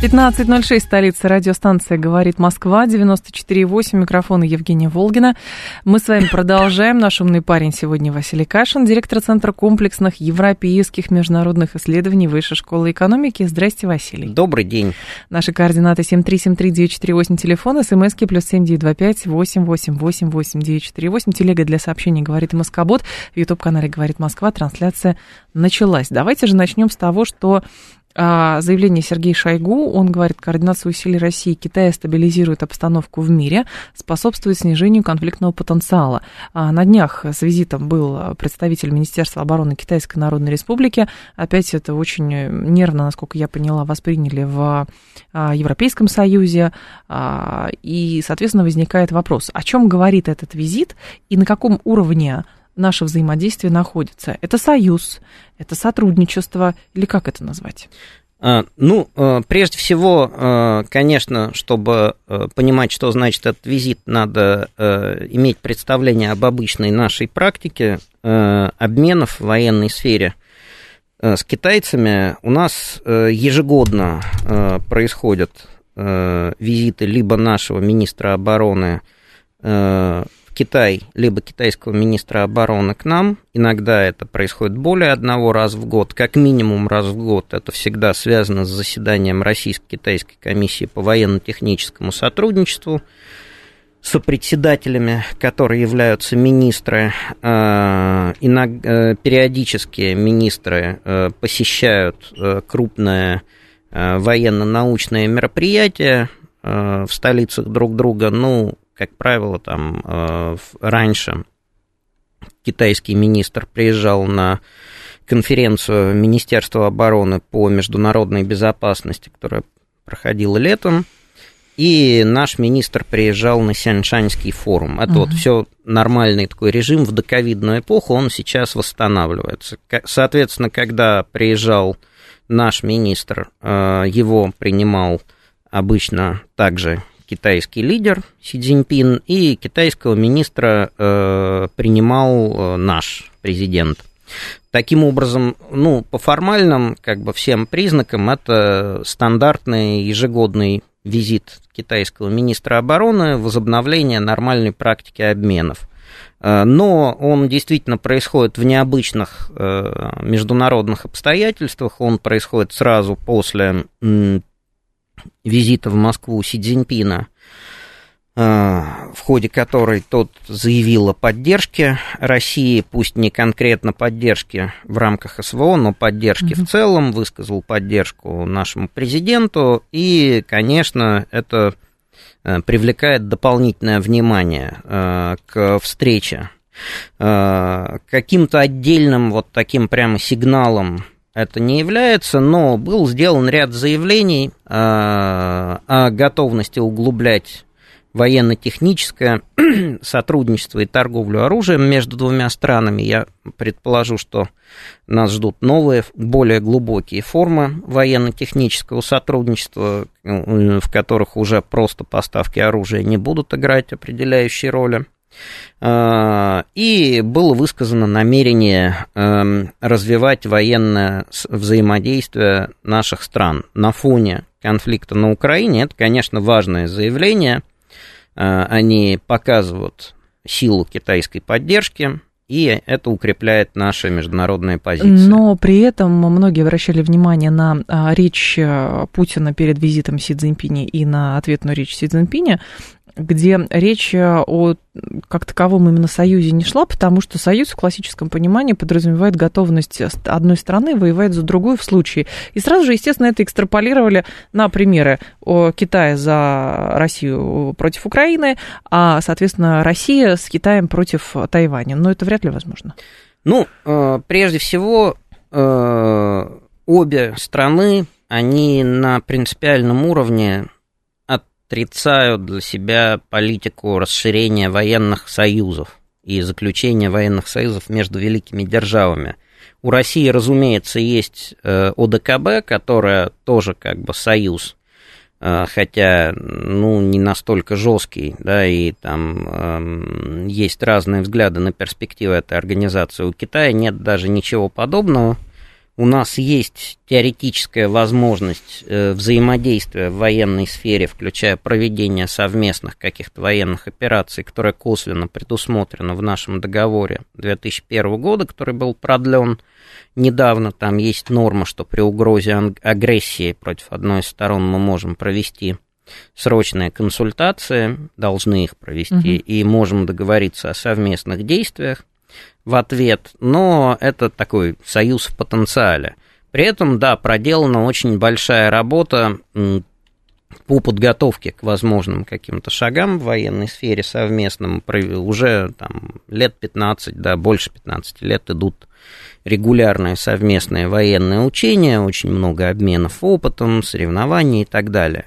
15.06, столица радиостанция «Говорит Москва», 94.8, микрофон Евгения Волгина. Мы с вами продолжаем. Наш умный парень сегодня Василий Кашин, директор Центра комплексных европейских международных исследований Высшей школы экономики. Здрасте, Василий. Добрый день. Наши координаты 7373948, телефон, смски плюс 7925 888 8948, телега для сообщений «Говорит Москобот», в YouTube-канале «Говорит Москва», трансляция началась. Давайте же начнем с того, что заявление Сергея Шойгу. Он говорит, координация усилий России и Китая стабилизирует обстановку в мире, способствует снижению конфликтного потенциала. А, на днях с визитом был представитель Министерства обороны Китайской Народной Республики. Опять это очень нервно, насколько я поняла, восприняли в а, Европейском Союзе. И, соответственно, возникает вопрос, о чем говорит этот визит и на каком уровне наше взаимодействие находится? Это союз, это сотрудничество или как это назвать? А, ну, а, прежде всего, а, конечно, чтобы понимать, что значит этот визит, надо иметь представление об обычной нашей практике обменов в военной сфере с китайцами. У нас ежегодно происходят визиты либо нашего министра обороны Китай, либо китайского министра обороны к нам. Иногда это происходит более одного раза в год, как минимум раз в год. Это всегда связано с заседанием Российско-Китайской комиссии по военно-техническому сотрудничеству с председателями, которые являются министры. Э, э, периодически министры э, посещают крупное военно-научное мероприятие в столицах друг друга. Ну, как правило, там э, раньше китайский министр приезжал на конференцию Министерства обороны по международной безопасности, которая проходила летом, и наш министр приезжал на Сяньшанский форум. Это угу. вот все нормальный такой режим в доковидную эпоху, он сейчас восстанавливается. Соответственно, когда приезжал наш министр, э, его принимал обычно также китайский лидер Си Цзиньпин и китайского министра э, принимал э, наш президент. Таким образом, ну, по формальным, как бы всем признакам, это стандартный ежегодный визит китайского министра обороны, возобновление нормальной практики обменов. Э, но он действительно происходит в необычных э, международных обстоятельствах. Он происходит сразу после визита в Москву Си Цзиньпина, э, в ходе которой тот заявил о поддержке России, пусть не конкретно поддержке в рамках СВО, но поддержке угу. в целом, высказал поддержку нашему президенту, и, конечно, это э, привлекает дополнительное внимание э, к встрече. Каким-то отдельным вот таким прямо сигналом это не является, но был сделан ряд заявлений э, о готовности углублять военно-техническое сотрудничество и торговлю оружием между двумя странами. Я предположу, что нас ждут новые, более глубокие формы военно-технического сотрудничества, э, в которых уже просто поставки оружия не будут играть определяющей роли. А, и было высказано намерение эм, развивать военное взаимодействие наших стран на фоне конфликта на Украине. Это, конечно, важное заявление. А, они показывают силу китайской поддержки, и это укрепляет наши международные позиции. Но при этом многие обращали внимание на а, речь э, Путина перед визитом Си Цзиньпиня и на ответную речь Си Цзиньпиня, где речь э, о как таковом именно союзе не шла, потому что союз в классическом понимании подразумевает готовность одной страны воевать за другую в случае. И сразу же, естественно, это экстраполировали на примеры Китая за Россию против Украины, а, соответственно, Россия с Китаем против Тайваня. Но это вряд ли возможно. Ну, э, прежде всего, э, обе страны, они на принципиальном уровне отрицают для себя политику расширения военных союзов и заключения военных союзов между великими державами. У России, разумеется, есть э, ОДКБ, которая тоже как бы союз, э, хотя, ну, не настолько жесткий, да, и там э, есть разные взгляды на перспективы этой организации. У Китая нет даже ничего подобного у нас есть теоретическая возможность э, взаимодействия в военной сфере, включая проведение совместных каких-то военных операций, которая косвенно предусмотрена в нашем договоре 2001 года, который был продлен недавно. Там есть норма, что при угрозе агрессии против одной из сторон мы можем провести срочные консультации, должны их провести, угу. и можем договориться о совместных действиях в ответ, но это такой союз в потенциале. При этом, да, проделана очень большая работа по подготовке к возможным каким-то шагам в военной сфере совместным. Уже там лет 15, да, больше 15 лет идут регулярные совместные военные учения, очень много обменов опытом, соревнований и так далее.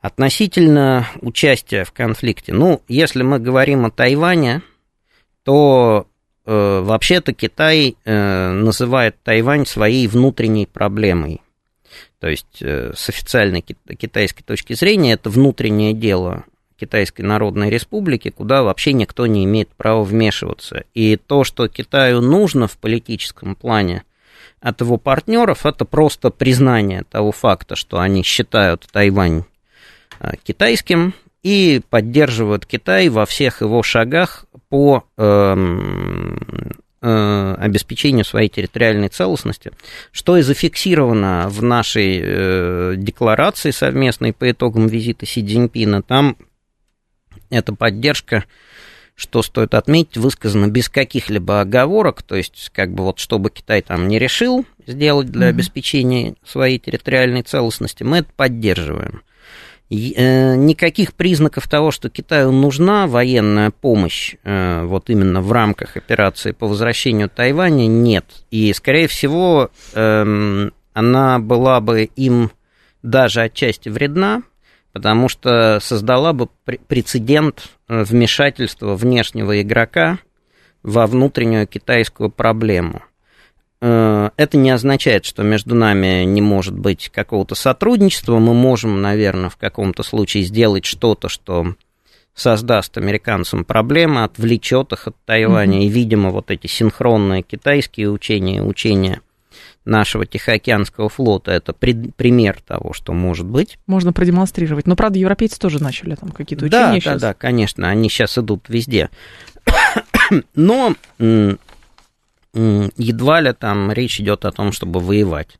Относительно участия в конфликте, ну, если мы говорим о Тайване, то Э, вообще-то Китай э, называет Тайвань своей внутренней проблемой. То есть э, с официальной китайской точки зрения это внутреннее дело Китайской Народной Республики, куда вообще никто не имеет права вмешиваться. И то, что Китаю нужно в политическом плане от его партнеров, это просто признание того факта, что они считают Тайвань китайским, и поддерживают Китай во всех его шагах по эм, э, обеспечению своей территориальной целостности, что и зафиксировано в нашей э, декларации совместной по итогам визита Си Цзиньпина. Там эта поддержка, что стоит отметить, высказана без каких-либо оговорок, то есть как бы вот чтобы Китай там не решил сделать для обеспечения своей территориальной целостности, мы это поддерживаем. Э, никаких признаков того, что Китаю нужна военная помощь э, вот именно в рамках операции по возвращению Тайваня нет. И, скорее всего, эм, она была бы им даже отчасти вредна, потому что создала бы прецедент э, вмешательства внешнего игрока во внутреннюю китайскую проблему – это не означает, что между нами не может быть какого-то сотрудничества. Мы можем, наверное, в каком-то случае сделать что-то, что создаст американцам проблемы, отвлечет их от Тайваня. Mm-hmm. И, видимо, вот эти синхронные китайские учения, учения нашего Тихоокеанского флота, это при, пример того, что может быть. Можно продемонстрировать. Но, правда, европейцы тоже начали там какие-то учения да, сейчас. Да, да, конечно, они сейчас идут везде. Но едва ли там речь идет о том, чтобы воевать.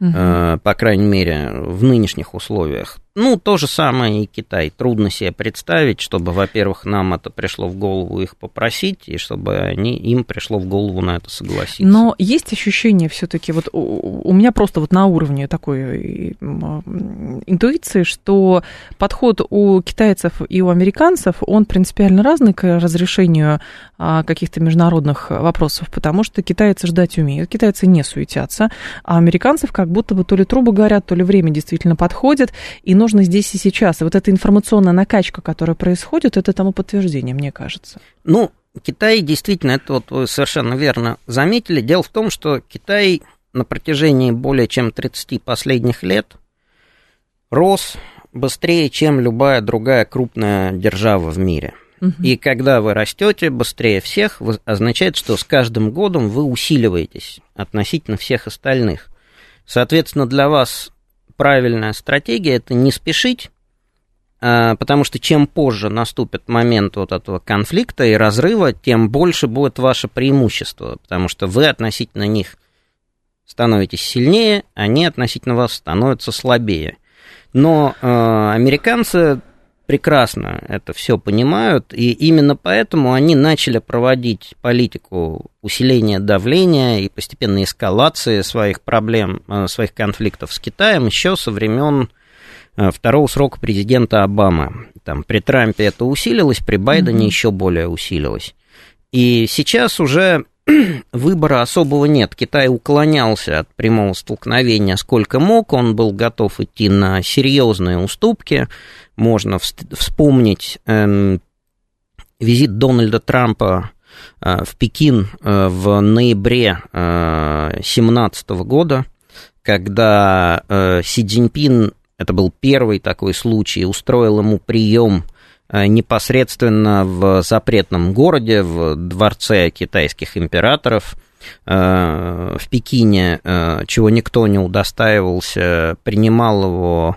Угу. По крайней мере, в нынешних условиях. Ну, то же самое и Китай. Трудно себе представить, чтобы, во-первых, нам это пришло в голову их попросить, и чтобы они, им пришло в голову на это согласиться. Но есть ощущение все-таки, вот у, у меня просто вот на уровне такой интуиции, что подход у китайцев и у американцев, он принципиально разный к разрешению а, каких-то международных вопросов, потому что китайцы ждать умеют, китайцы не суетятся, а американцев как будто бы то ли трубы горят, то ли время действительно подходит, и нужно здесь и сейчас. И вот эта информационная накачка, которая происходит, это тому подтверждение, мне кажется. Ну, Китай действительно, это вот вы совершенно верно заметили. Дело в том, что Китай на протяжении более чем 30 последних лет рос быстрее, чем любая другая крупная держава в мире. И когда вы растете быстрее всех, означает, что с каждым годом вы усиливаетесь относительно всех остальных. Соответственно, для вас правильная стратегия – это не спешить, а, потому что чем позже наступит момент вот этого конфликта и разрыва, тем больше будет ваше преимущество, потому что вы относительно них становитесь сильнее, они относительно вас становятся слабее. Но э, американцы прекрасно это все понимают, и именно поэтому они начали проводить политику усиления давления и постепенной эскалации своих проблем, э, своих конфликтов с Китаем еще со времен э, второго срока президента Обамы. Там, при Трампе это усилилось, при Байдене mm-hmm. еще более усилилось. И сейчас уже выбора особого нет. Китай уклонялся от прямого столкновения сколько мог, он был готов идти на серьезные уступки. Можно вспомнить эм, визит Дональда Трампа э, в Пекин э, в ноябре 2017 э, года, когда Си Цзиньпин, это был первый такой случай, устроил ему прием непосредственно в запретном городе, в дворце китайских императоров в Пекине, чего никто не удостаивался, принимал его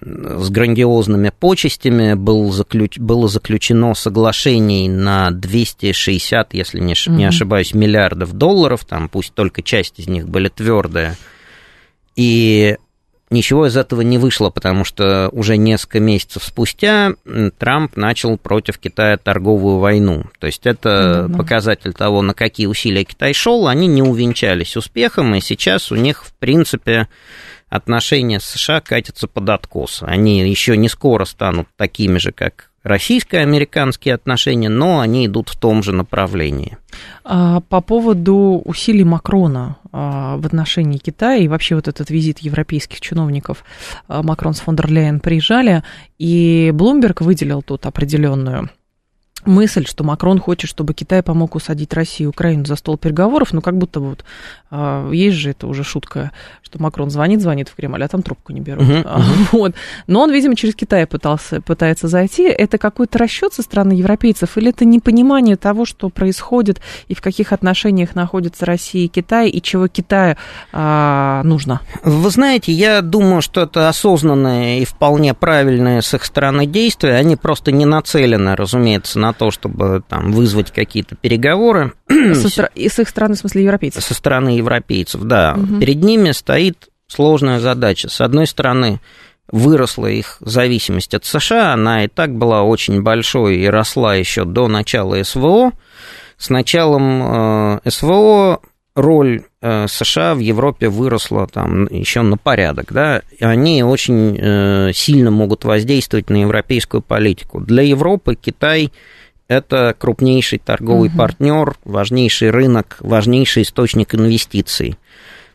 с грандиозными почестями, был заключ... было заключено соглашение на 260, если не, mm-hmm. не ошибаюсь, миллиардов долларов, там пусть только часть из них были твердые. И ничего из этого не вышло, потому что уже несколько месяцев спустя Трамп начал против Китая торговую войну. То есть это mm-hmm. показатель того, на какие усилия Китай шел, они не увенчались успехом, и сейчас у них, в принципе, отношения с США катятся под откос. Они еще не скоро станут такими же, как российско-американские отношения, но они идут в том же направлении. А, по поводу усилий Макрона а, в отношении Китая и вообще вот этот визит европейских чиновников а, Макрон с фон дер Ляйен приезжали, и Блумберг выделил тут определенную мысль, что Макрон хочет, чтобы Китай помог усадить Россию и Украину за стол переговоров, ну, как будто вот э, есть же это уже шутка, что Макрон звонит, звонит в Кремль, а там трубку не берут. Uh-huh, uh-huh. Вот. Но он, видимо, через Китай пытался, пытается зайти. Это какой-то расчет со стороны европейцев или это непонимание того, что происходит и в каких отношениях находятся Россия и Китай, и чего Китаю э, нужно? Вы знаете, я думаю, что это осознанное и вполне правильное с их стороны действия. Они просто не нацелены, разумеется, на то, чтобы там вызвать какие-то переговоры. Со, и с их стороны, в смысле, европейцев? Со стороны европейцев, да. Угу. Перед ними стоит сложная задача. С одной стороны, выросла их зависимость от США, она и так была очень большой и росла еще до начала СВО. С началом э, СВО роль э, США в Европе выросла там еще на порядок, да, и они очень э, сильно могут воздействовать на европейскую политику. Для Европы Китай это крупнейший торговый угу. партнер, важнейший рынок, важнейший источник инвестиций.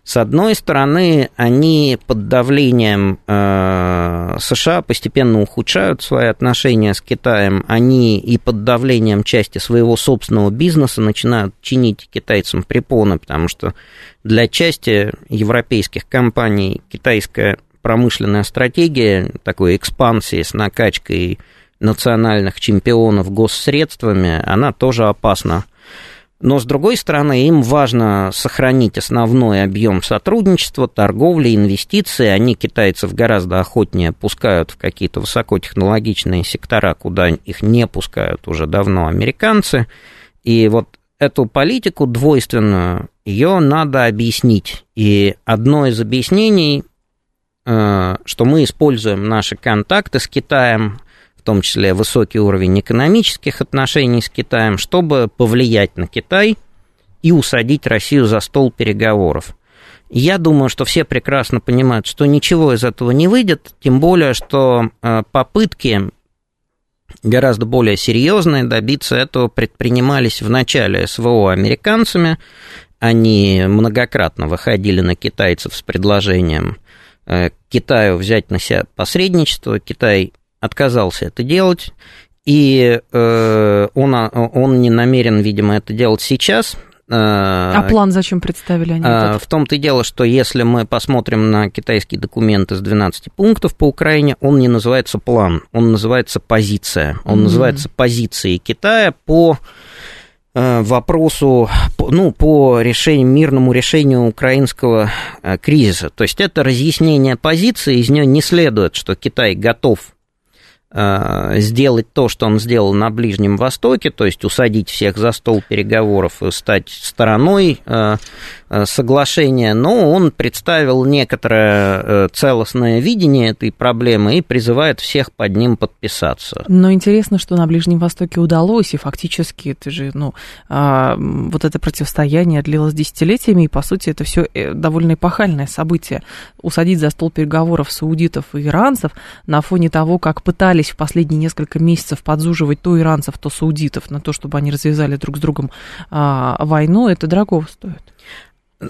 С одной стороны, они под давлением э, США постепенно ухудшают свои отношения с Китаем, они и под давлением части своего собственного бизнеса начинают чинить китайцам препоны, потому что для части европейских компаний китайская промышленная стратегия такой экспансии с накачкой национальных чемпионов госсредствами, она тоже опасна. Но, с другой стороны, им важно сохранить основной объем сотрудничества, торговли, инвестиций. Они китайцев гораздо охотнее пускают в какие-то высокотехнологичные сектора, куда их не пускают уже давно американцы. И вот эту политику двойственную, ее надо объяснить. И одно из объяснений, э, что мы используем наши контакты с Китаем, том числе высокий уровень экономических отношений с Китаем, чтобы повлиять на Китай и усадить Россию за стол переговоров. Я думаю, что все прекрасно понимают, что ничего из этого не выйдет, тем более, что э, попытки гораздо более серьезные добиться этого предпринимались в начале СВО американцами. Они многократно выходили на китайцев с предложением э, Китаю взять на себя посредничество. Китай отказался это делать, и э, он, он не намерен, видимо, это делать сейчас. Э, а план зачем представили они? Э? В том-то и дело, что если мы посмотрим на китайский документ из 12 пунктов по Украине, он не называется план, он называется позиция. Он mm-hmm. называется позицией Китая по вопросу, ну, по решению, мирному решению украинского кризиса. То есть это разъяснение позиции, из нее не следует, что Китай готов Э, сделать то, что он сделал на Ближнем Востоке, то есть усадить всех за стол переговоров и стать стороной э, э, соглашения, но он представил некоторое целостное видение этой проблемы и призывает всех под ним подписаться. Но интересно, что на Ближнем Востоке удалось, и фактически это же, ну, а, вот это противостояние длилось десятилетиями, и, по сути, это все довольно эпохальное событие. Усадить за стол переговоров саудитов и иранцев на фоне того, как пытались пытались в последние несколько месяцев подзуживать то иранцев, то саудитов на то, чтобы они развязали друг с другом а, войну, это дорого стоит.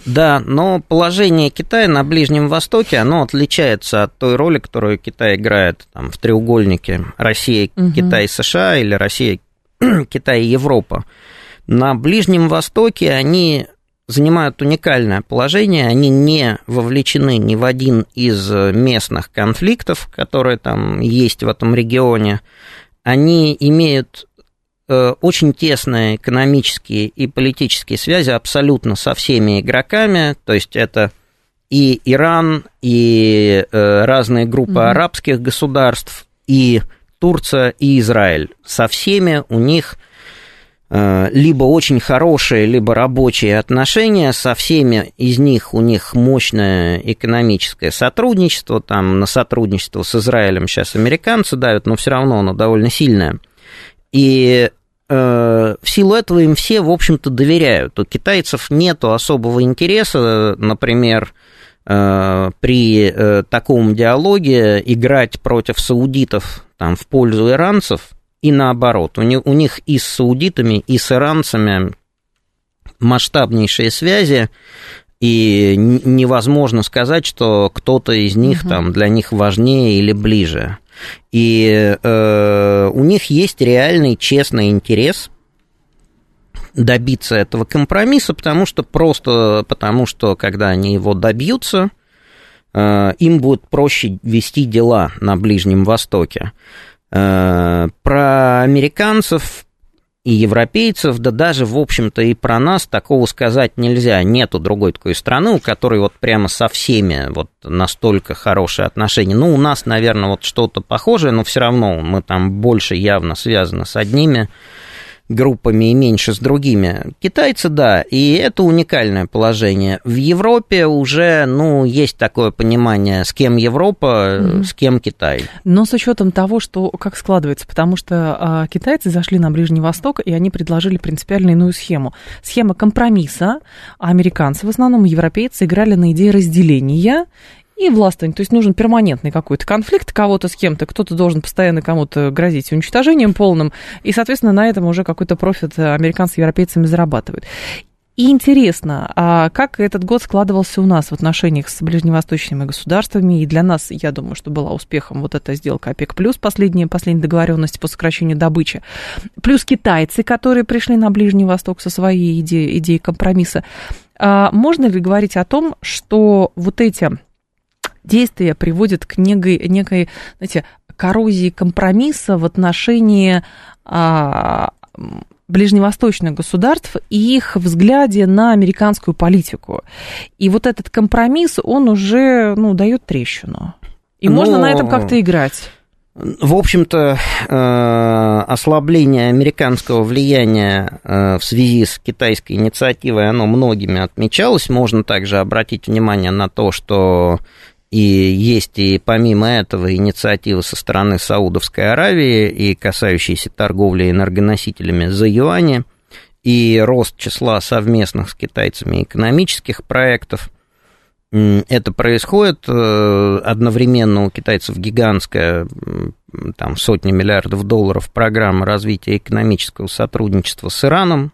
Да, но положение Китая на Ближнем Востоке, оно отличается от той роли, которую Китай играет там, в треугольнике Россия, угу. Китай, США или Россия, Китай и Европа. На Ближнем Востоке они занимают уникальное положение, они не вовлечены ни в один из местных конфликтов, которые там есть в этом регионе. Они имеют э, очень тесные экономические и политические связи абсолютно со всеми игроками, то есть это и Иран, и э, разные группы mm-hmm. арабских государств, и Турция, и Израиль. Со всеми у них Э, либо очень хорошие, либо рабочие отношения, со всеми из них у них мощное экономическое сотрудничество, там на сотрудничество с Израилем сейчас американцы давят, но все равно оно довольно сильное. И э, в силу этого им все, в общем-то, доверяют. У китайцев нет особого интереса, например, э, при э, таком диалоге играть против саудитов там, в пользу иранцев – и наоборот. У них, у них и с саудитами, и с иранцами масштабнейшие связи, и невозможно сказать, что кто-то из них угу. там для них важнее или ближе. И э, у них есть реальный честный интерес добиться этого компромисса, потому что просто потому что когда они его добьются, э, им будет проще вести дела на Ближнем Востоке. Э, про американцев и европейцев, да даже, в общем-то, и про нас такого сказать нельзя. Нету другой такой страны, у которой вот прямо со всеми вот настолько хорошие отношения. Ну, у нас, наверное, вот что-то похожее, но все равно мы там больше явно связаны с одними группами и меньше с другими. Китайцы, да, и это уникальное положение. В Европе уже, ну, есть такое понимание, с кем Европа, mm-hmm. с кем Китай. Но с учетом того, что как складывается, потому что а, китайцы зашли на Ближний Восток, и они предложили принципиально иную схему. Схема компромисса, американцы в основном, европейцы играли на идее разделения и властвование. То есть нужен перманентный какой-то конфликт кого-то с кем-то, кто-то должен постоянно кому-то грозить уничтожением полным, и, соответственно, на этом уже какой-то профит американцы с европейцами зарабатывают. И интересно, а как этот год складывался у нас в отношениях с ближневосточными государствами? И для нас, я думаю, что была успехом вот эта сделка ОПЕК+, плюс последняя, последняя договоренность по сокращению добычи. Плюс китайцы, которые пришли на Ближний Восток со своей идеей, идеей компромисса. А можно ли говорить о том, что вот эти действия приводят к некой, некой знаете, коррозии компромисса в отношении а, ближневосточных государств и их взгляде на американскую политику. И вот этот компромисс, он уже, ну, дает трещину. И Но... можно на этом как-то играть. В общем-то, э, ослабление американского влияния э, в связи с китайской инициативой, оно многими отмечалось. Можно также обратить внимание на то, что и есть и помимо этого инициативы со стороны Саудовской Аравии и касающиеся торговли энергоносителями за юани, и рост числа совместных с китайцами экономических проектов. Это происходит э, одновременно у китайцев гигантская, там сотни миллиардов долларов программа развития экономического сотрудничества с Ираном,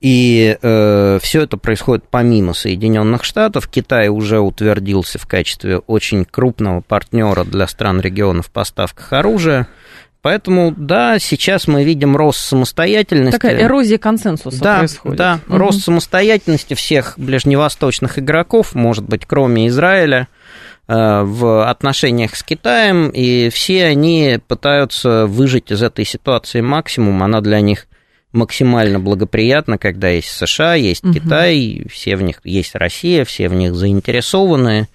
и э, все это происходит помимо Соединенных Штатов. Китай уже утвердился в качестве очень крупного партнера для стран регионов в поставках оружия. Поэтому, да, сейчас мы видим рост самостоятельности. Такая эрозия консенсуса да, происходит. Да, угу. рост самостоятельности всех ближневосточных игроков, может быть, кроме Израиля, э, в отношениях с Китаем, и все они пытаются выжить из этой ситуации максимум, она для них максимально благоприятно, когда есть США, есть угу. Китай, все в них есть Россия, все в них заинтересованы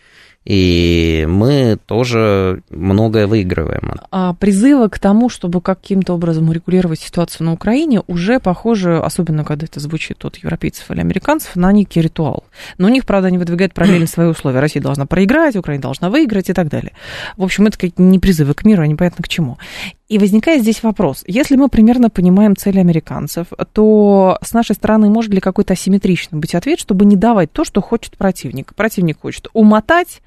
и мы тоже многое выигрываем. А призывы к тому, чтобы каким-то образом урегулировать ситуацию на Украине, уже похоже, особенно когда это звучит от европейцев или американцев, на некий ритуал. Но у них, правда, они выдвигают параллельно свои условия. Россия должна проиграть, Украина должна выиграть и так далее. В общем, это не призывы к миру, а непонятно к чему. И возникает здесь вопрос. Если мы примерно понимаем цели американцев, то с нашей стороны может ли какой-то асимметричный быть ответ, чтобы не давать то, что хочет противник? Противник хочет умотать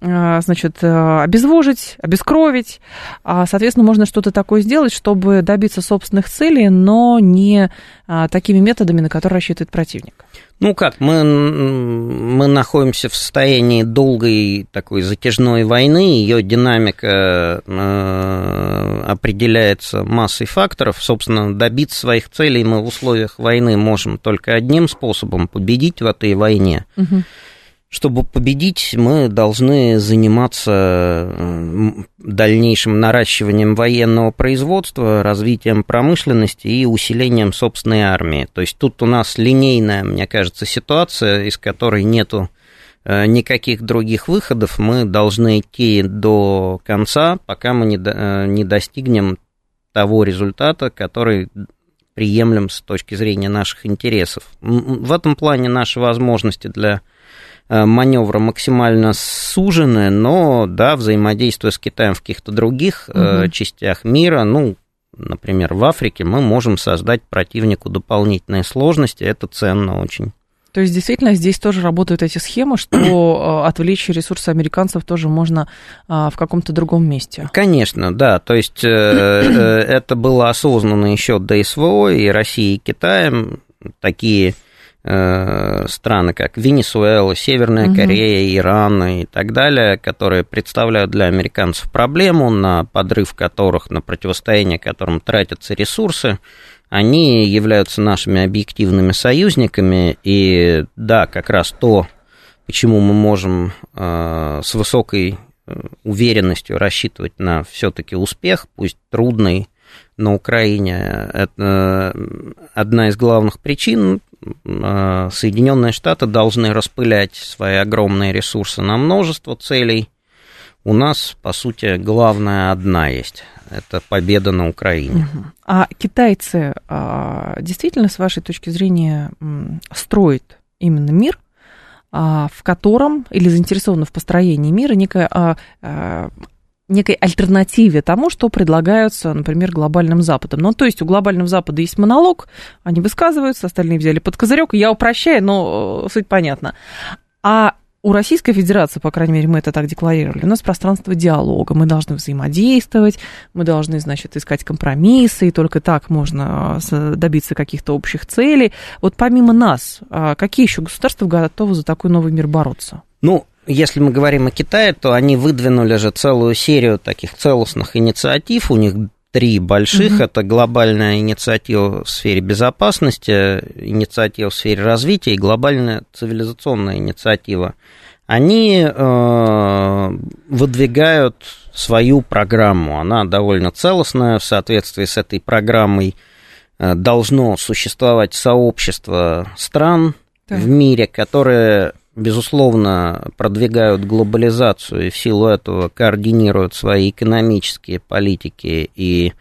значит, э, обезвожить, обескровить. А, соответственно, можно что-то такое сделать, чтобы добиться собственных целей, но не а, такими методами, на которые рассчитывает противник. Ну как, мы, мы находимся в состоянии долгой такой затяжной войны, ее динамика э, определяется массой факторов. Собственно, добиться своих целей мы в условиях войны можем только одним способом победить в этой войне. Угу. Чтобы победить, мы должны заниматься дальнейшим наращиванием военного производства, развитием промышленности и усилением собственной армии. То есть тут у нас линейная, мне кажется, ситуация, из которой нету э, никаких других выходов. Мы должны идти до конца, пока мы не, э, не достигнем того результата, который приемлем с точки зрения наших интересов. В этом плане наши возможности для маневра максимально сужены, но, да, взаимодействуя с Китаем в каких-то других угу. частях мира, ну, например, в Африке, мы можем создать противнику дополнительные сложности, это ценно очень. То есть, действительно, здесь тоже работают эти схемы, что э, отвлечь ресурсы американцев тоже можно в каком-то другом месте. Конечно, да. То есть, это было осознанно еще до СВО и России, и Китаем. Такие Э, страны, как Венесуэла, Северная угу. Корея, Иран и так далее, которые представляют для американцев проблему, на подрыв которых, на противостояние которым тратятся ресурсы, они являются нашими объективными союзниками, и да, как раз то, почему мы можем э, с высокой э, уверенностью рассчитывать на все-таки успех, пусть трудный, на Украине. Это одна из главных причин Соединенные Штаты должны распылять свои огромные ресурсы на множество целей. У нас, по сути, главная одна есть. Это победа на Украине. А китайцы а, действительно, с вашей точки зрения, строят именно мир, а, в котором, или заинтересованы в построении мира, некая некой альтернативе тому, что предлагаются, например, глобальным Западом. Ну, то есть у глобального Запада есть монолог, они высказываются, остальные взяли под козырек. Я упрощаю, но э, суть понятна. А у Российской Федерации, по крайней мере, мы это так декларировали, у нас пространство диалога, мы должны взаимодействовать, мы должны, значит, искать компромиссы, и только так можно э, добиться каких-то общих целей. Вот помимо нас, а какие еще государства готовы за такой новый мир бороться? Ну, если мы говорим о Китае, то они выдвинули же целую серию таких целостных инициатив. У них три больших. Угу. Это глобальная инициатива в сфере безопасности, инициатива в сфере развития и глобальная цивилизационная инициатива. Они э, выдвигают свою программу. Она довольно целостная. В соответствии с этой программой э, должно существовать сообщество стран так. в мире, которые безусловно, продвигают глобализацию и в силу этого координируют свои экономические политики и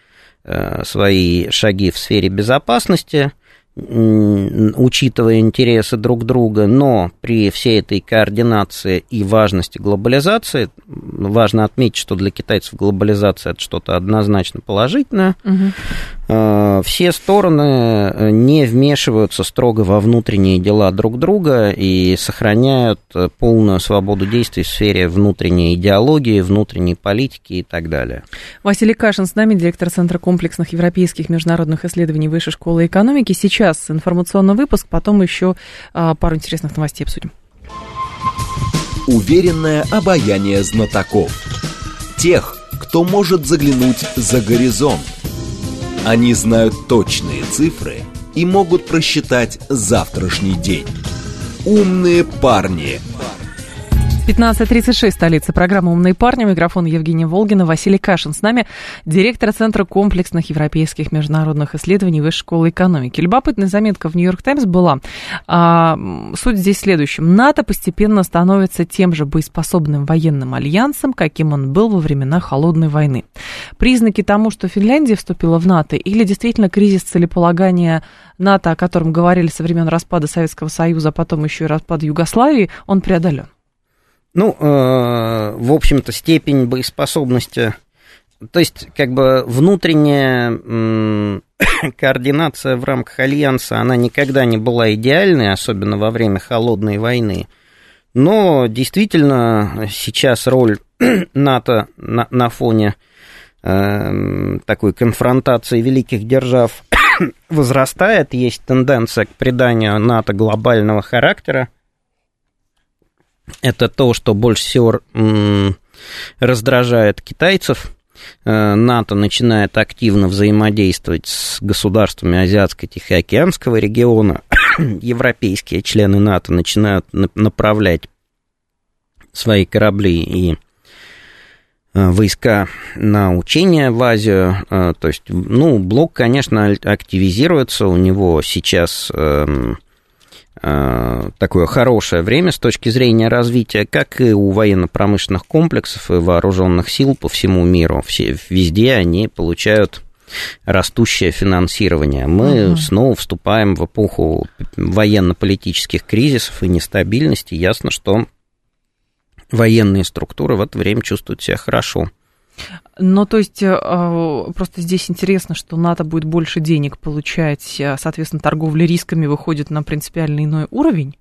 э, свои шаги в сфере безопасности – учитывая интересы друг друга, но при всей этой координации и важности глобализации, важно отметить, что для китайцев глобализация это что-то однозначно положительное, угу. все стороны э, не вмешиваются строго во внутренние дела друг друга и сохраняют э, полную свободу действий в сфере внутренней идеологии, внутренней политики и так далее. Василий Кашин с нами, директор Центра комплексных европейских международных исследований Высшей школы экономики. Сейчас сейчас информационный выпуск, потом еще а, пару интересных новостей обсудим. Уверенное обаяние знатоков. Тех, кто может заглянуть за горизонт. Они знают точные цифры и могут просчитать завтрашний день. Умные парни. 15.36, столица. Программа «Умные парни». Микрофон Евгения Волгина, Василий Кашин. С нами директор Центра комплексных европейских международных исследований Высшей школы экономики. Любопытная заметка в «Нью-Йорк Таймс» была. А, суть здесь в следующем. НАТО постепенно становится тем же боеспособным военным альянсом, каким он был во времена Холодной войны. Признаки тому, что Финляндия вступила в НАТО, или действительно кризис целеполагания НАТО, о котором говорили со времен распада Советского Союза, а потом еще и распада Югославии, он преодолен? Ну, э, в общем-то, степень боеспособности, то есть, как бы внутренняя координация в рамках альянса, она никогда не была идеальной, особенно во время холодной войны. Но действительно сейчас роль НАТО на, на фоне э, такой конфронтации великих держав возрастает, есть тенденция к приданию НАТО глобального характера. Это то, что больше всего раздражает китайцев. Э, НАТО начинает активно взаимодействовать с государствами Азиатско-Тихоокеанского региона. Европейские члены НАТО начинают направлять свои корабли и Э, войска на учения в Азию. Э, то есть, ну, блок, конечно, активизируется. У него сейчас эм, такое хорошее время с точки зрения развития, как и у военно-промышленных комплексов и вооруженных сил по всему миру. Все, везде они получают растущее финансирование. Мы угу. снова вступаем в эпоху военно-политических кризисов и нестабильности. Ясно, что военные структуры в это время чувствуют себя хорошо. Ну, то есть, э, просто здесь интересно, что НАТО будет больше денег получать, э, соответственно, торговля рисками выходит на принципиально иной уровень?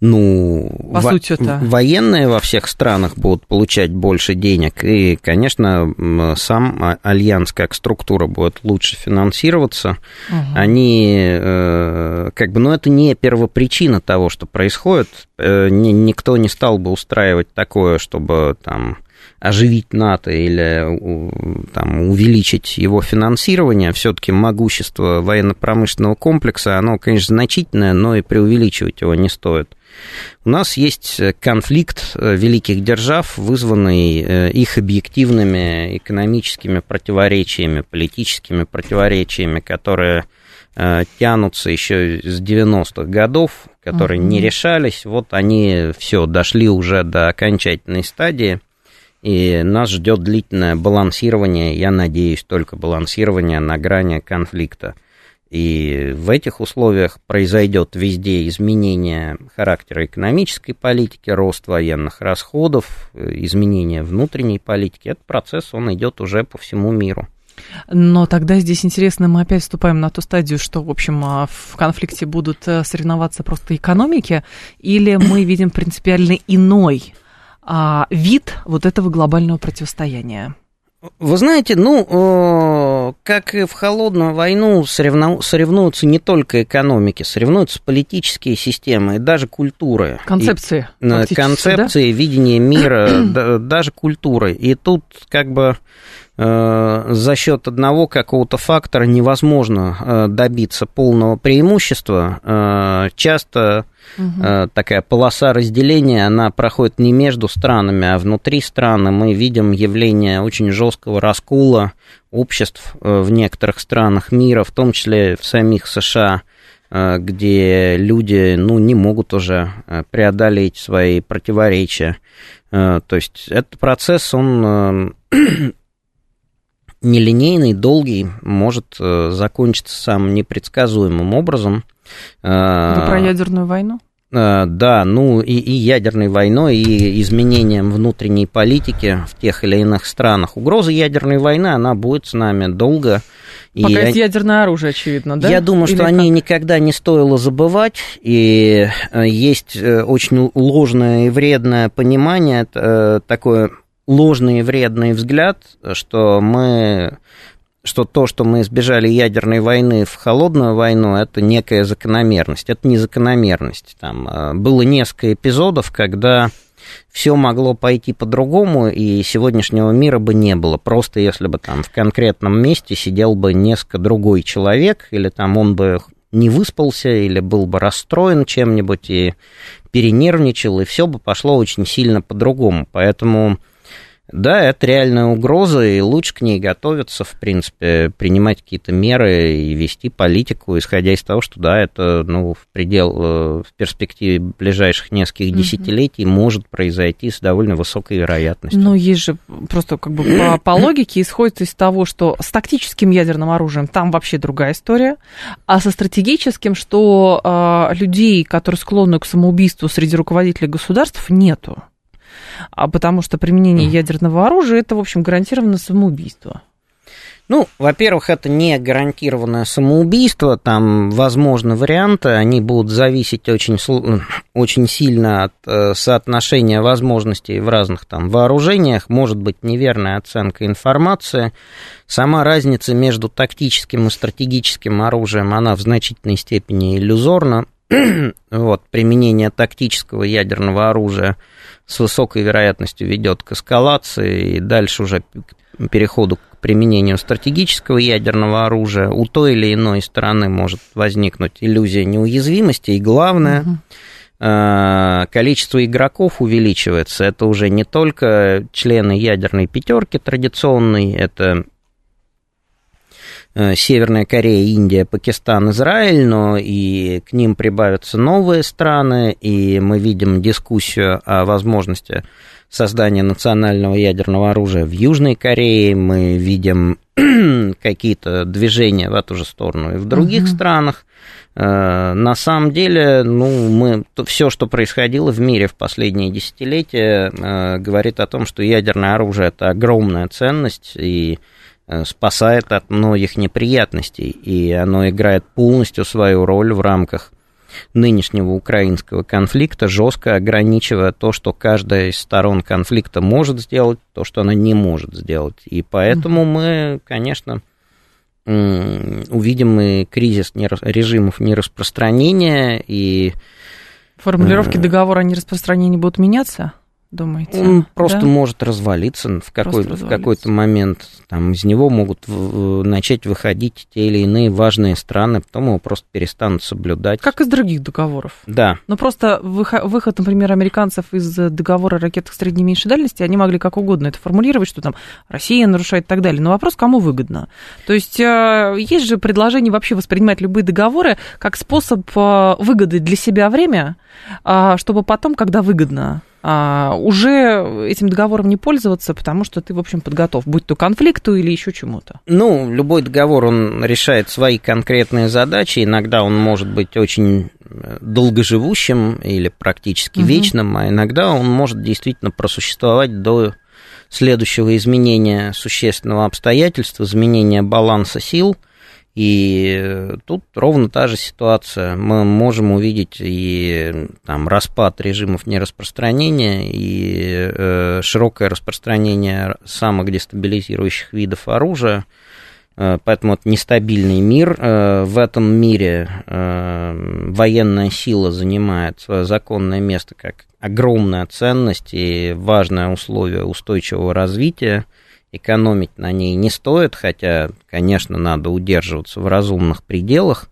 Ну, по во- сути это. военные во всех странах будут получать больше денег, и, конечно, сам а, альянс как структура будет лучше финансироваться. Угу. Они, э, как бы, ну, это не первопричина того, что происходит. Никто не стал бы устраивать такое, чтобы там оживить НАТО или там, увеличить его финансирование, все-таки могущество военно-промышленного комплекса, оно, конечно, значительное, но и преувеличивать его не стоит. У нас есть конфликт э, великих держав, вызванный э, их объективными экономическими противоречиями, политическими противоречиями, которые э, тянутся еще с 90-х годов, которые не решались. Вот они все дошли уже до окончательной стадии. И нас ждет длительное балансирование, я надеюсь, только балансирование на грани конфликта. И в этих условиях произойдет везде изменение характера экономической политики, рост военных расходов, изменение внутренней политики. Этот процесс, он идет уже по всему миру. Но тогда здесь интересно, мы опять вступаем на ту стадию, что, в общем, а, в конфликте будут э, соревноваться просто экономики, или мы видим принципиально иной а, вид вот этого глобального противостояния? Вы знаете, ну, как и в холодную войну соревнуются не только экономики, соревнуются политические системы и даже культуры. Концепции. И, концепции, да? видение мира, даже культуры. И тут как бы Э, за счет одного какого-то фактора невозможно э, добиться полного преимущества. Э, часто угу. такая полоса разделения, она проходит не между странами, а внутри страны. Мы видим явление очень жесткого раскула обществ в некоторых странах мира, в том числе в самих США где люди ну, не могут уже преодолеть свои противоречия. То есть этот процесс, он нелинейный, долгий, может э, закончиться самым непредсказуемым образом. Э, Вы про ядерную войну? Э, да, ну и, и ядерной войной, и изменением внутренней политики в тех или иных странах. Угроза ядерной войны, она будет с нами долго. Пока и есть ядерное оружие, очевидно, да? Я думаю, что Или о ней никогда не стоило забывать, и есть очень ложное и вредное понимание, такое ложный и вредный взгляд, что мы что то, что мы избежали ядерной войны в холодную войну, это некая закономерность. Это не закономерность. Там э, было несколько эпизодов, когда все могло пойти по-другому, и сегодняшнего мира бы не было. Просто если бы там в конкретном месте сидел бы несколько другой человек, или там он бы не выспался, или был бы расстроен чем-нибудь и перенервничал, и все бы пошло очень сильно по-другому. Поэтому да, это реальная угроза, и лучше к ней готовиться, в принципе, принимать какие-то меры и вести политику, исходя из того, что, да, это, ну, в предел, э, в перспективе ближайших нескольких угу. десятилетий может произойти с довольно высокой вероятностью. Ну, есть же просто как бы по, по логике исходит из того, что с тактическим ядерным оружием там вообще другая история, а со стратегическим, что э, людей, которые склонны к самоубийству среди руководителей государств, нету а потому что применение ядерного оружия это, в общем, гарантированно самоубийство. Ну, во-первых, это не гарантированное самоубийство, там возможны варианты, они будут зависеть очень, очень сильно от э, соотношения возможностей в разных там вооружениях, может быть неверная оценка информации. Сама разница между тактическим и стратегическим оружием, она в значительной степени иллюзорна. вот, применение тактического ядерного оружия с высокой вероятностью ведет к эскалации и дальше уже к переходу применению стратегического ядерного оружия у той или иной стороны может возникнуть иллюзия неуязвимости, и главное, угу. количество игроков увеличивается. Это уже не только члены ядерной пятерки традиционной, это э, Северная Корея, Индия, Пакистан, Израиль, но и к ним прибавятся новые страны, и мы видим дискуссию о возможности создания национального ядерного оружия в Южной Корее, мы видим какие-то движения в эту же сторону и в других угу. странах. Э, на самом деле, ну, мы, все, что происходило в мире в последние десятилетия, э, говорит о том, что ядерное оружие это огромная ценность и э, спасает от многих неприятностей, и оно играет полностью свою роль в рамках нынешнего украинского конфликта, жестко ограничивая то, что каждая из сторон конфликта может сделать, то, что она не может сделать. И поэтому мы, конечно, увидим и кризис режимов нераспространения и Формулировки э, договора о нераспространении будут меняться? Думаете? Он просто да? может развалиться в, какой, в какой-то момент. Там из него могут в, начать выходить те или иные важные страны, потом его просто перестанут соблюдать. Как из других договоров. Да. Но просто выход, например, американцев из договора о ракетах средней и меньшей дальности, они могли как угодно это формулировать, что там Россия нарушает и так далее. Но вопрос, кому выгодно. То есть э, есть же предложение вообще воспринимать любые договоры как способ э, выгоды для себя время, а, чтобы потом, когда выгодно, а, уже этим договором не пользоваться, потому что ты, в общем, подготов, будь то конфликту или еще чему-то. Ну, любой договор, он решает свои конкретные задачи. Иногда он может быть очень э, долгоживущим или практически угу. вечным, а иногда он может действительно просуществовать до следующего изменения существенного обстоятельства, изменения баланса сил – и тут ровно та же ситуация. Мы можем увидеть и там, распад режимов нераспространения, и э, широкое распространение самых дестабилизирующих видов оружия. Э, поэтому это нестабильный мир. Э, в этом мире э, военная сила занимает свое законное место как огромная ценность и важное условие устойчивого развития – экономить на ней не стоит, хотя, конечно, надо удерживаться в разумных пределах.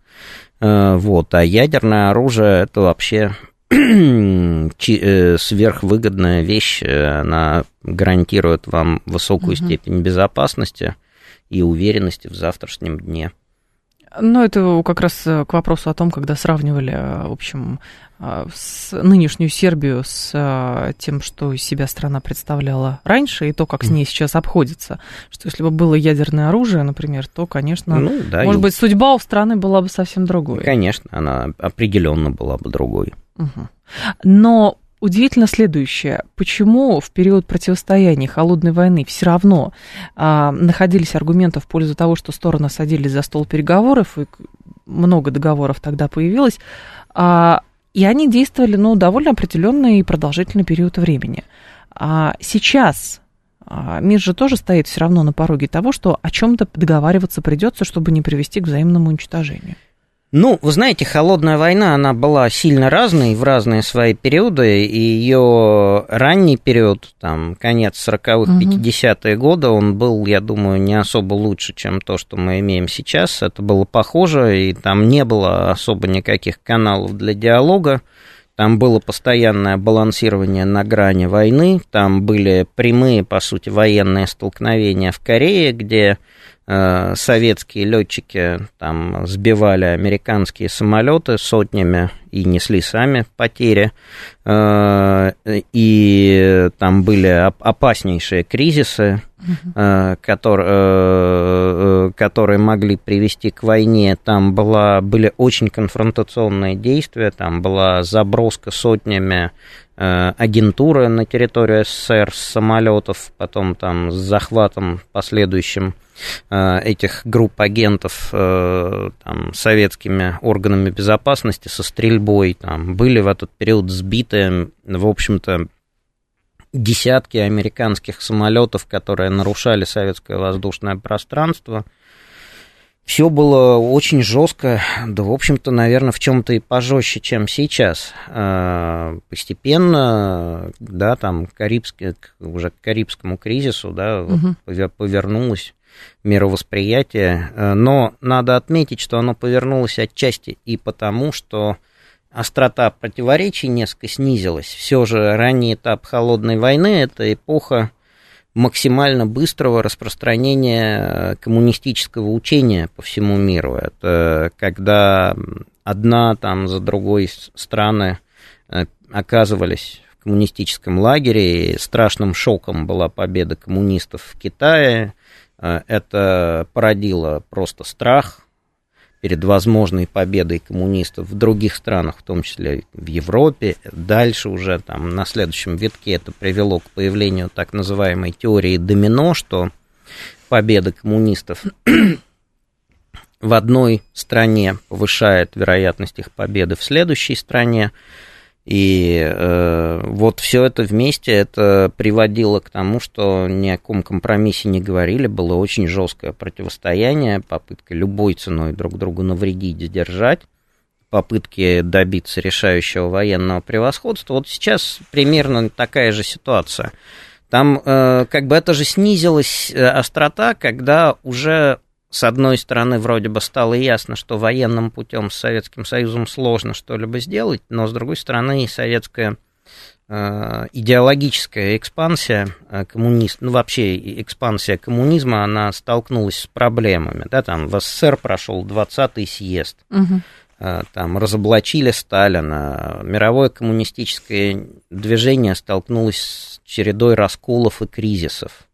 Э, вот, а ядерное оружие это вообще э, сверхвыгодная вещь, она гарантирует вам высокую угу. степень безопасности и уверенности в завтрашнем дне. Ну, это как раз к вопросу о том, когда сравнивали, в общем, а, с нынешнюю Сербию с тем, что из себя страна представляла раньше, и то, как с ней сейчас обходится. Что если бы было ядерное оружие, например, то, конечно, ну, да, может и... быть, судьба у страны была бы совсем другой. Конечно, она определенно была бы другой. Угу. Но удивительно следующее. Почему в период противостояния холодной войны все равно а, находились аргументы в пользу того, что стороны садились за стол переговоров, и много договоров тогда появилось, а, и они действовали, ну, довольно определенный и продолжительный период времени. А сейчас а, мир же тоже стоит все равно на пороге того, что о чем-то договариваться придется, чтобы не привести к взаимному уничтожению. Ну, вы знаете, холодная война, она была сильно разной в разные свои периоды, и ее ранний период, там, конец 40-х, 50-е годы, он был, я думаю, не особо лучше, чем то, что мы имеем сейчас. Это было похоже, и там не было особо никаких каналов для диалога. Там было постоянное балансирование на грани войны, там были прямые, по сути, военные столкновения в Корее, где советские летчики там сбивали американские самолеты сотнями и несли сами потери. Э, и там были опаснейшие кризисы, uh которые, которые могли привести к войне. Там была, были очень конфронтационные действия, там была заброска сотнями э, агентуры на территорию СССР с самолетов, потом там с захватом последующим э, этих групп агентов э, там, советскими органами безопасности со стрельбой. Там, были в этот период сбиты, в общем-то, десятки американских самолетов, которые нарушали советское воздушное пространство. Все было очень жестко, да, в общем-то, наверное, в чем-то и пожестче, чем сейчас. А, постепенно, да, там, Карибский, уже к Карибскому кризису, да, угу. повернулось мировосприятие. Но надо отметить, что оно повернулось отчасти и потому, что острота противоречий несколько снизилась. Все же ранний этап холодной войны – это эпоха максимально быстрого распространения коммунистического учения по всему миру. Это когда одна там за другой страны э, оказывались в коммунистическом лагере, и страшным шоком была победа коммунистов в Китае. Э, это породило просто страх перед возможной победой коммунистов в других странах, в том числе в Европе. Дальше уже там на следующем витке это привело к появлению так называемой теории домино, что победа коммунистов в одной стране повышает вероятность их победы в следующей стране. И э, вот все это вместе это приводило к тому, что ни о каком компромиссе не говорили, было очень жесткое противостояние, попытка любой ценой друг другу навредить, сдержать, попытки добиться решающего военного превосходства. Вот сейчас примерно такая же ситуация. Там э, как бы это же снизилась э, острота, когда уже с одной стороны, вроде бы стало ясно, что военным путем с Советским Союзом сложно что-либо сделать, но с другой стороны, советская э, идеологическая экспансия э, коммунист, ну вообще экспансия коммунизма, она столкнулась с проблемами, да, там в СССР прошел 20-й съезд, угу. там разоблачили Сталина, мировое коммунистическое движение столкнулось с чередой расколов и кризисов,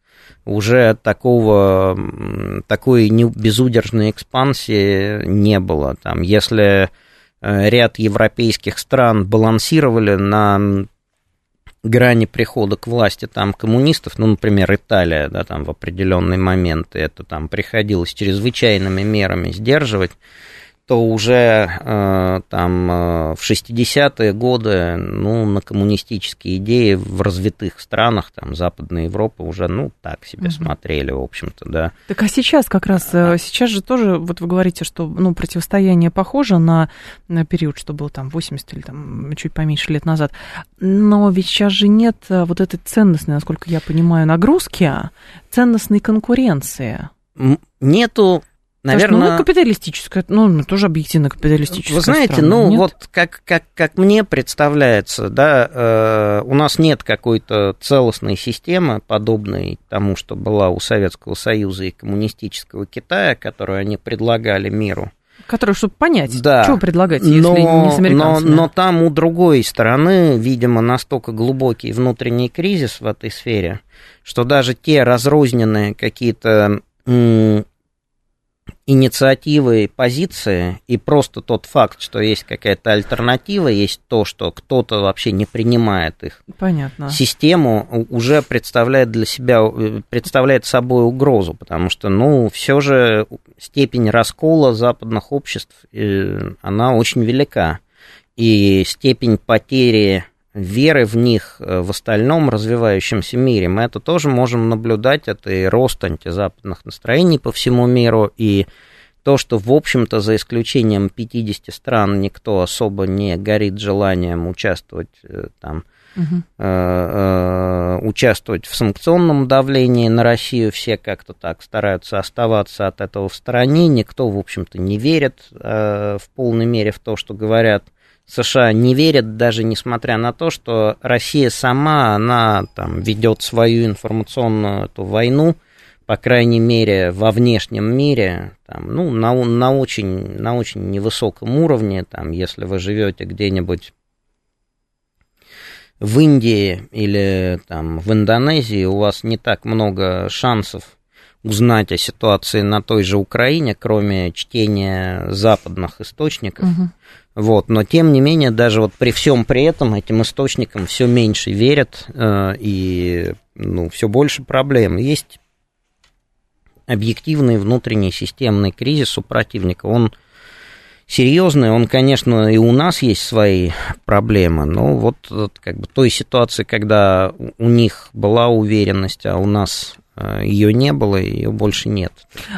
уже такого, такой безудержной экспансии не было. Там, если э, ряд европейских стран балансировали на грани прихода к власти там коммунистов, ну, например, Италия, да, там в определенный момент это там приходилось чрезвычайными мерами сдерживать, то уже э, там э, в 60-е годы ну, на коммунистические идеи в развитых странах, там Западной Европы уже ну так себе угу. смотрели, в общем-то, да. Так а сейчас как раз, э, сейчас же тоже, вот вы говорите, что ну, противостояние похоже на, на период, что был там 80 или там чуть поменьше лет назад, но ведь сейчас же нет вот этой ценностной, насколько я понимаю, нагрузки, ценностной конкуренции. Нету Наверное, ну, капиталистическая, ну, тоже объективно капиталистическая. Вы знаете, страна, ну, нет? вот как, как, как мне представляется, да, э, у нас нет какой-то целостной системы, подобной тому, что была у Советского Союза и коммунистического Китая, которую они предлагали миру. Которую, чтобы понять, да. что предлагать, если но, не с американцами. Но, но там у другой стороны, видимо, настолько глубокий внутренний кризис в этой сфере, что даже те разрозненные какие-то инициативы, позиции, и просто тот факт, что есть какая-то альтернатива, есть то, что кто-то вообще не принимает их Понятно. систему, уже представляет для себя, э, представляет собой угрозу, потому что, ну, все же степень раскола западных обществ, э, она очень велика, и степень потери веры в них э, в остальном развивающемся мире. Мы это тоже можем наблюдать, это и рост антизападных настроений по всему миру, и то, что, в общем-то, за исключением 50 стран, никто особо не горит желанием участвовать э, там, угу. э, участвовать в санкционном давлении на Россию, все как-то так стараются оставаться от этого в стороне, никто, в общем-то, не верит э, в полной мере в то, что говорят США не верят, даже несмотря на то, что Россия сама, она там ведет свою информационную эту войну, по крайней мере, во внешнем мире, там, ну, на, на, очень, на очень невысоком уровне, там, если вы живете где-нибудь в Индии или там, в Индонезии, у вас не так много шансов узнать о ситуации на той же Украине, кроме чтения западных источников. Угу. Вот, но тем не менее, даже вот при всем при этом этим источникам все меньше верят э, и ну, все больше проблем. Есть объективный внутренний системный кризис у противника. Он серьезный, он, конечно, и у нас есть свои проблемы, но вот как бы той ситуации, когда у них была уверенность, а у нас ее не было, ее больше нет.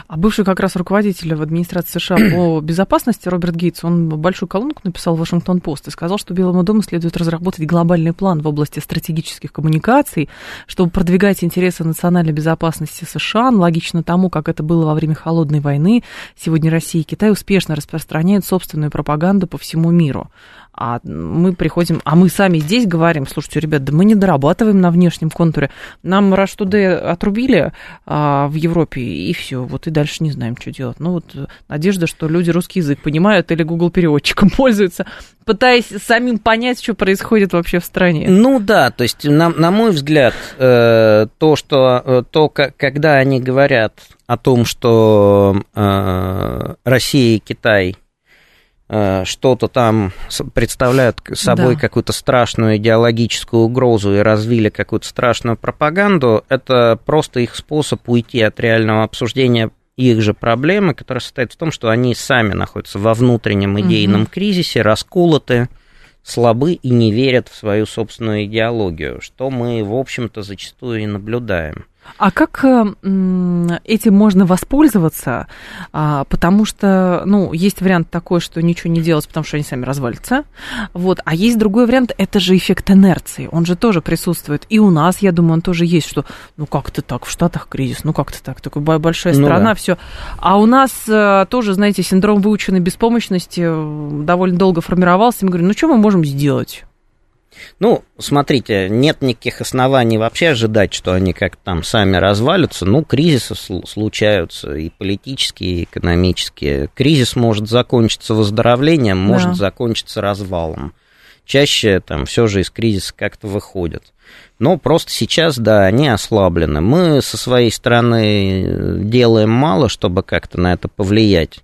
А бывший как раз руководитель в администрации США по безопасности Роберт Гейтс, он большую колонку написал в Вашингтон-Пост и сказал, что Белому дому следует разработать глобальный план в области стратегических коммуникаций, чтобы продвигать интересы национальной безопасности США, аналогично тому, как это было во время Холодной войны. Сегодня Россия и Китай успешно распространяют собственную пропаганду по всему миру. А мы приходим, а мы сами здесь говорим, слушайте, ребят, да мы не дорабатываем на внешнем контуре. Нам Rush Today отрубили а, в Европе, и все, вот и дальше не знаем, что делать. Ну вот надежда, что люди русский язык понимают или Google переводчиком пользуются, пытаясь самим понять, что происходит вообще в стране. Ну да, то есть, на, на мой взгляд, э, то, что, э, то, когда они говорят о том, что э, Россия и Китай – что-то там представляют собой да. какую-то страшную идеологическую угрозу и развили какую-то страшную пропаганду, это просто их способ уйти от реального обсуждения их же проблемы, которая состоит в том, что они сами находятся во внутреннем идейном угу. кризисе, расколоты, слабы и не верят в свою собственную идеологию, что мы, в общем-то, зачастую и наблюдаем. А как э, этим можно воспользоваться? А, потому что, ну, есть вариант такой, что ничего не делать, потому что они сами развалятся. Вот. А есть другой вариант, это же эффект инерции. Он же тоже присутствует. И у нас, я думаю, он тоже есть, что ну как-то так, в Штатах кризис, ну как-то так, такая большая страна, ну, да. все. А у нас э, тоже, знаете, синдром выученной беспомощности э, довольно долго формировался. Мы говорим, ну что мы можем сделать? Ну, смотрите, нет никаких оснований вообще ожидать, что они как-то там сами развалятся. Ну, кризисы случаются и политические, и экономические. Кризис может закончиться выздоровлением, может да. закончиться развалом. Чаще там все же из кризиса как-то выходят. Но просто сейчас, да, они ослаблены. Мы со своей стороны делаем мало, чтобы как-то на это повлиять.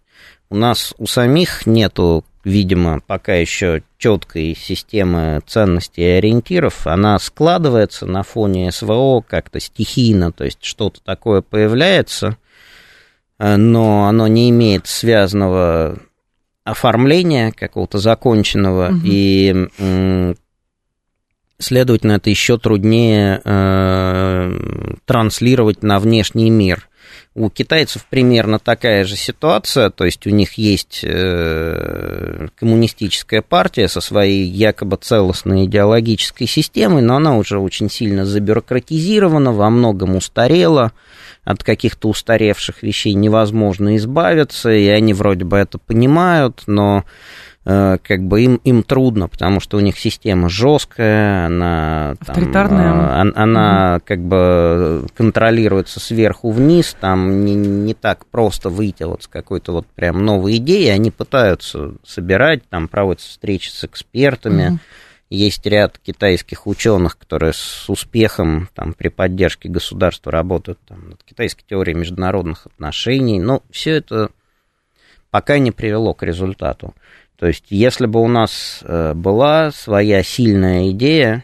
У нас у самих нету видимо, пока еще четкой системы ценностей и ориентиров, она складывается на фоне СВО как-то стихийно, то есть что-то такое появляется, э, но оно не имеет связанного оформления какого-то законченного, угу. и следовательно, это еще труднее э, транслировать на внешний мир. У китайцев примерно такая же ситуация, то есть у них есть э, коммунистическая партия со своей якобы целостной идеологической системой, но она уже очень сильно забюрократизирована, во многом устарела, от каких-то устаревших вещей невозможно избавиться, и они вроде бы это понимают, но как бы им, им трудно, потому что у них система жесткая, она, там, Авторитарная. Она, она угу. как бы контролируется сверху вниз, там не, не так просто выйти вот с какой-то вот прям новой идеей, они пытаются собирать, там проводятся встречи с экспертами, угу. Есть ряд китайских ученых, которые с успехом там, при поддержке государства работают там, над китайской теорией международных отношений. Но все это пока не привело к результату. То есть, если бы у нас э, была своя сильная идея,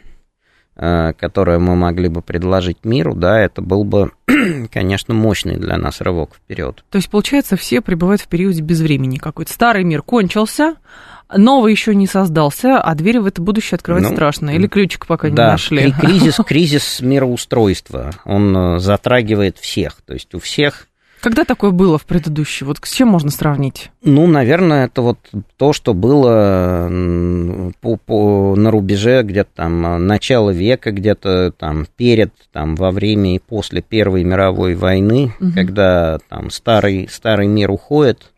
э, которую мы могли бы предложить миру, да, это был бы, конечно, мощный для нас рывок вперед. То есть, получается, все пребывают в периоде безвремени. Какой-то старый мир кончился, новый еще не создался, а двери в это будущее открывать ну, страшно. Или ключик пока да, не нашли. Кризис, кризис мироустройства, он э, затрагивает всех. То есть у всех когда такое было в предыдущий? Вот с чем можно сравнить? Ну, наверное, это вот то, что было по, по, на рубеже где-то там начала века, где-то там перед, там во время и после Первой мировой войны, угу. когда там старый, старый мир уходит,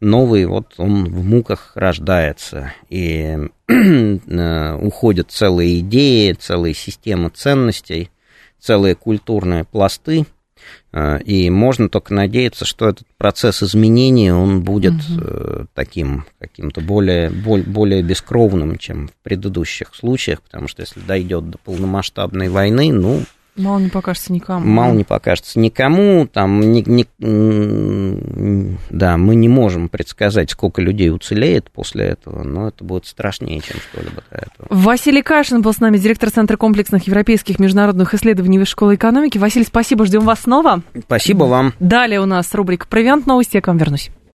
новый вот он в муках рождается, и э, уходят целые идеи, целые системы ценностей, целые культурные пласты – и можно только надеяться, что этот процесс изменения, он будет угу. таким каким-то более, более бескровным, чем в предыдущих случаях, потому что если дойдет до полномасштабной войны, ну, Мало не покажется никому. Мало не покажется никому. Там, не, не, да, мы не можем предсказать, сколько людей уцелеет после этого, но это будет страшнее, чем что-либо до этого. Василий Кашин был с нами, директор Центра комплексных европейских международных исследований Высшей школы экономики. Василий, спасибо, ждем вас снова. Спасибо вам. Далее у нас рубрика «Провиант новости», я к вам вернусь.